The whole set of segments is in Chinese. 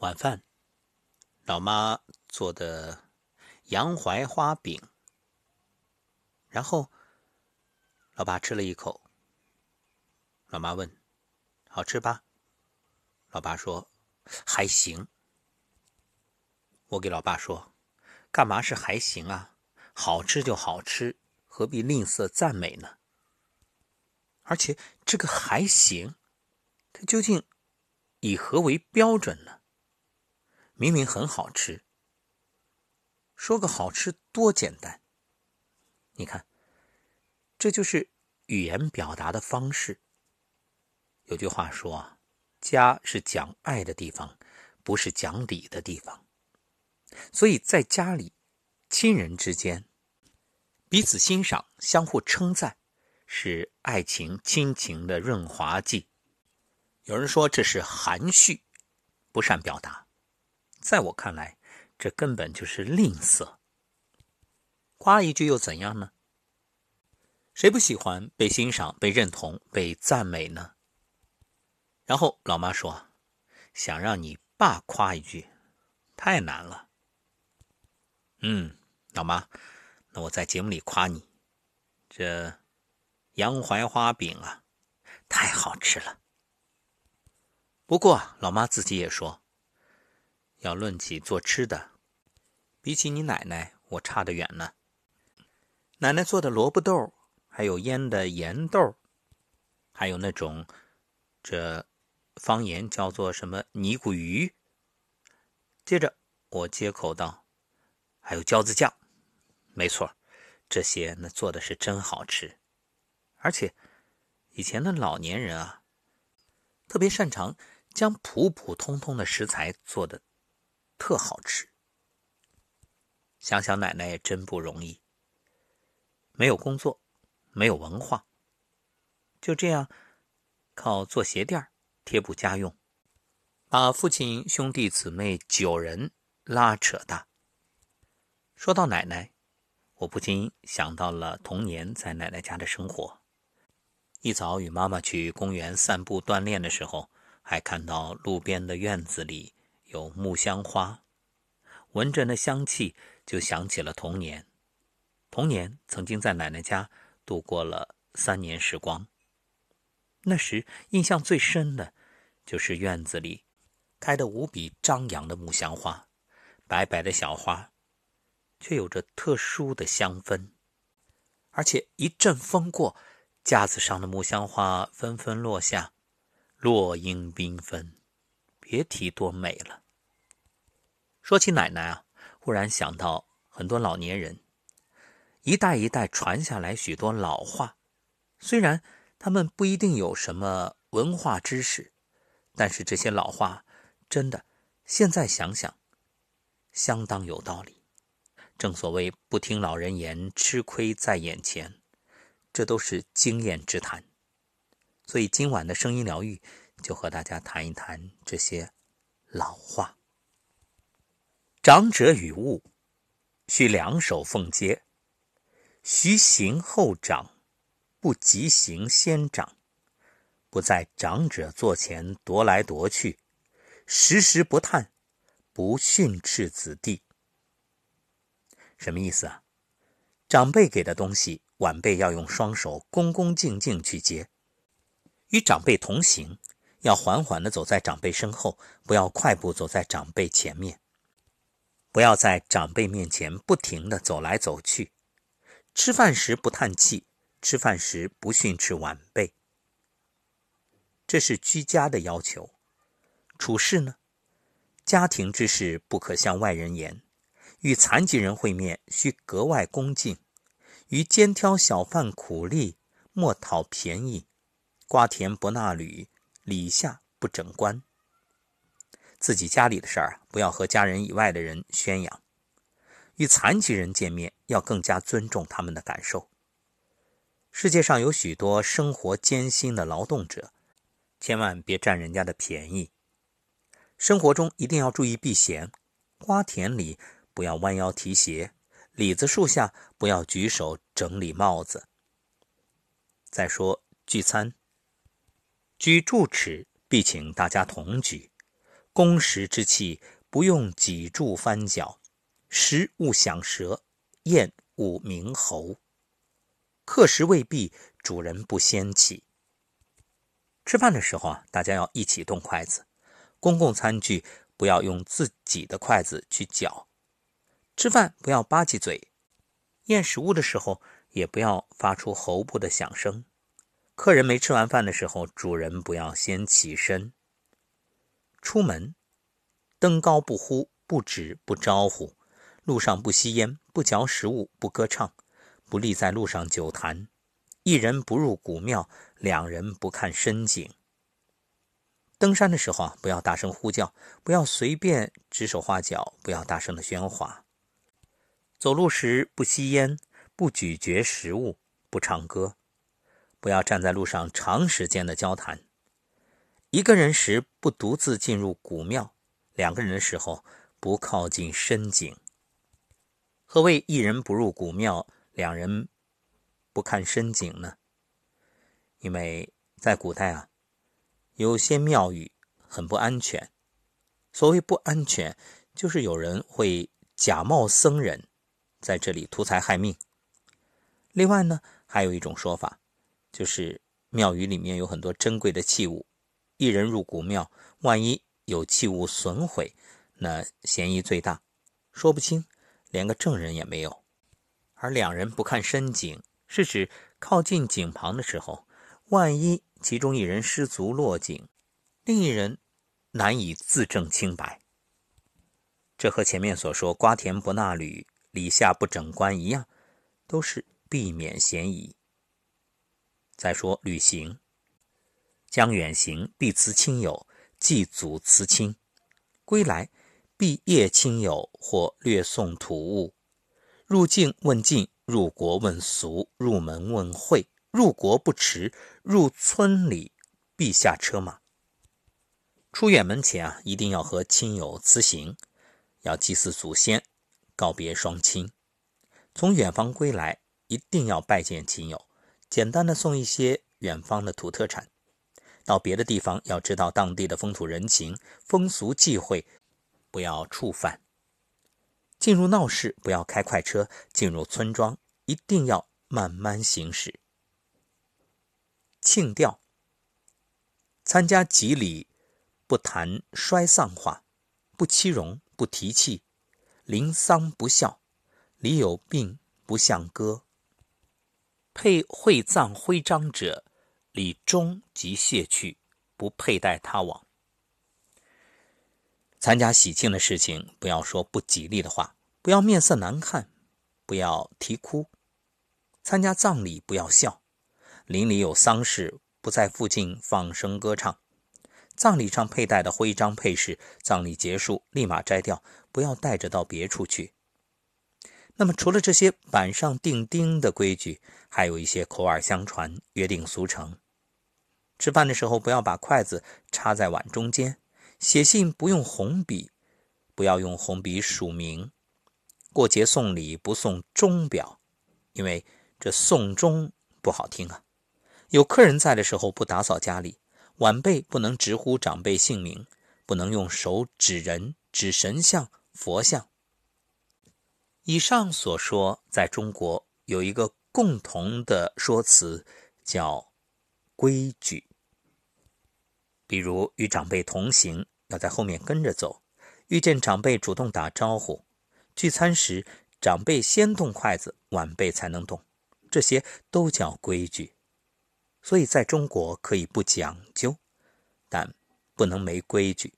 晚饭，老妈做的洋槐花饼，然后老爸吃了一口。老妈问：“好吃吧？”老爸说：“还行。”我给老爸说：“干嘛是还行啊？好吃就好吃，何必吝啬赞美呢？而且这个还行，它究竟以何为标准呢？明明很好吃，说个好吃多简单。你看，这就是语言表达的方式。有句话说，家是讲爱的地方，不是讲理的地方。所以在家里，亲人之间彼此欣赏、相互称赞，是爱情、亲情的润滑剂。有人说这是含蓄，不善表达。在我看来，这根本就是吝啬。夸一句又怎样呢？谁不喜欢被欣赏、被认同、被赞美呢？然后老妈说：“想让你爸夸一句，太难了。”嗯，老妈，那我在节目里夸你，这洋槐花饼啊，太好吃了。不过老妈自己也说，要论起做吃的，比起你奶奶，我差得远呢。奶奶做的萝卜豆，还有腌的盐豆，还有那种这。方言叫做什么尼古鱼？接着我接口道：“还有椒子酱，没错，这些那做的是真好吃。而且以前的老年人啊，特别擅长将普普通通的食材做的特好吃。想想奶奶也真不容易，没有工作，没有文化，就这样靠做鞋垫贴补家用，把父亲兄弟姊妹九人拉扯大。说到奶奶，我不禁想到了童年在奶奶家的生活。一早与妈妈去公园散步锻炼的时候，还看到路边的院子里有木香花，闻着那香气，就想起了童年。童年曾经在奶奶家度过了三年时光。那时印象最深的。就是院子里开得无比张扬的木香花，白白的小花，却有着特殊的香氛。而且一阵风过，架子上的木香花纷纷落下，落英缤纷，别提多美了。说起奶奶啊，忽然想到很多老年人，一代一代传下来许多老话，虽然他们不一定有什么文化知识。但是这些老话，真的，现在想想，相当有道理。正所谓不听老人言，吃亏在眼前，这都是经验之谈。所以今晚的声音疗愈，就和大家谈一谈这些老话。长者与物，需两手奉接，徐行后长，不急行先长。不在长者座前踱来踱去，时时不叹，不训斥子弟。什么意思啊？长辈给的东西，晚辈要用双手恭恭敬敬去接；与长辈同行，要缓缓的走在长辈身后，不要快步走在长辈前面；不要在长辈面前不停的走来走去。吃饭时不叹气，吃饭时不训斥晚辈。这是居家的要求，处事呢，家庭之事不可向外人言；与残疾人会面，需格外恭敬；与肩挑小贩苦力，莫讨便宜；瓜田不纳履，礼下不整冠。自己家里的事儿，不要和家人以外的人宣扬；与残疾人见面，要更加尊重他们的感受。世界上有许多生活艰辛的劳动者。千万别占人家的便宜。生活中一定要注意避嫌，瓜田里不要弯腰提鞋，李子树下不要举手整理帽子。再说聚餐，举住尺必请大家同举，公食之气，不用脊柱翻搅。食勿响舌，咽勿鸣喉。客食未毕，主人不先起。吃饭的时候啊，大家要一起动筷子。公共餐具不要用自己的筷子去搅。吃饭不要吧唧嘴。咽食物的时候也不要发出喉部的响声。客人没吃完饭的时候，主人不要先起身。出门，登高不呼，不止不招呼；路上不吸烟，不嚼食物，不歌唱，不立在路上久谈。一人不入古庙，两人不看深井。登山的时候啊，不要大声呼叫，不要随便指手画脚，不要大声的喧哗。走路时不吸烟，不咀嚼食物，不唱歌，不要站在路上长时间的交谈。一个人时不独自进入古庙，两个人的时候不靠近深井。何谓一人不入古庙，两人不看深井呢？因为在古代啊，有些庙宇很不安全。所谓不安全，就是有人会假冒僧人，在这里图财害命。另外呢，还有一种说法，就是庙宇里面有很多珍贵的器物。一人入古庙，万一有器物损毁，那嫌疑最大，说不清，连个证人也没有。而两人不看深井，是指靠近井旁的时候，万一其中一人失足落井，另一人难以自证清白。这和前面所说“瓜田不纳履，李下不整棺”一样，都是避免嫌疑。再说旅行。将远行，必辞亲友，祭祖辞亲；归来，必谒亲友或略送土物。入境问进，入国问俗，入门问会。入国不迟，入村里必下车马。出远门前啊，一定要和亲友辞行，要祭祀祖先，告别双亲。从远方归来，一定要拜见亲友，简单的送一些远方的土特产。到别的地方要知道当地的风土人情、风俗忌讳，不要触犯。进入闹市不要开快车，进入村庄一定要慢慢行驶。庆吊，参加吉礼不谈衰丧话，不欺荣不提气，临丧不孝，礼有病不向歌。配会葬徽章者。礼终即卸去，不佩戴他往。参加喜庆的事情，不要说不吉利的话，不要面色难看，不要啼哭。参加葬礼不要笑，邻里有丧事，不在附近放声歌唱。葬礼上佩戴的徽章配饰，葬礼结束立马摘掉，不要带着到别处去。那么，除了这些板上钉钉的规矩，还有一些口耳相传、约定俗成。吃饭的时候不要把筷子插在碗中间，写信不用红笔，不要用红笔署名。过节送礼不送钟表，因为这送钟不好听啊。有客人在的时候不打扫家里，晚辈不能直呼长辈姓名，不能用手指人、指神像、佛像。以上所说，在中国有一个共同的说辞，叫规矩。比如与长辈同行，要在后面跟着走；遇见长辈主动打招呼；聚餐时长辈先动筷子，晚辈才能动，这些都叫规矩。所以在中国可以不讲究，但不能没规矩。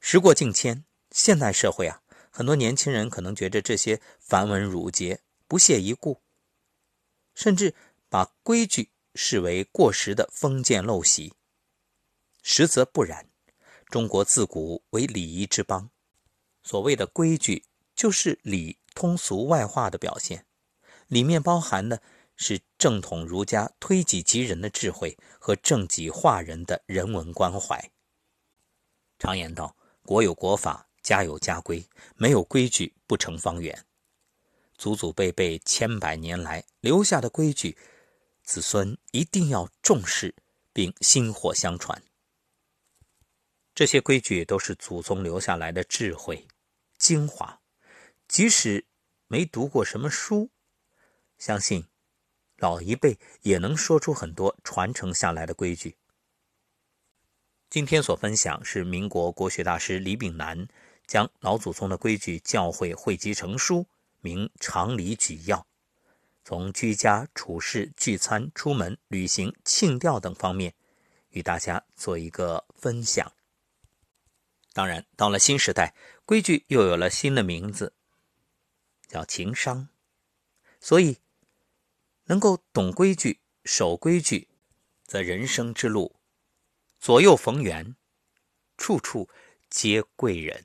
时过境迁，现代社会啊，很多年轻人可能觉得这些繁文缛节不屑一顾，甚至把规矩视为过时的封建陋习。实则不然，中国自古为礼仪之邦，所谓的规矩就是礼通俗外化的表现，里面包含的是正统儒家推己及人的智慧和正己化人的人文关怀。常言道：“国有国法，家有家规，没有规矩不成方圆。”祖祖辈辈千百年来留下的规矩，子孙一定要重视并薪火相传。这些规矩都是祖宗留下来的智慧精华，即使没读过什么书，相信老一辈也能说出很多传承下来的规矩。今天所分享是民国国学大师李炳南将老祖宗的规矩教诲汇集成书，名《常理举要》，从居家处事、聚餐、出门旅行、庆吊等方面，与大家做一个分享。当然，到了新时代，规矩又有了新的名字，叫情商。所以，能够懂规矩、守规矩，则人生之路。左右逢源，处处皆贵人。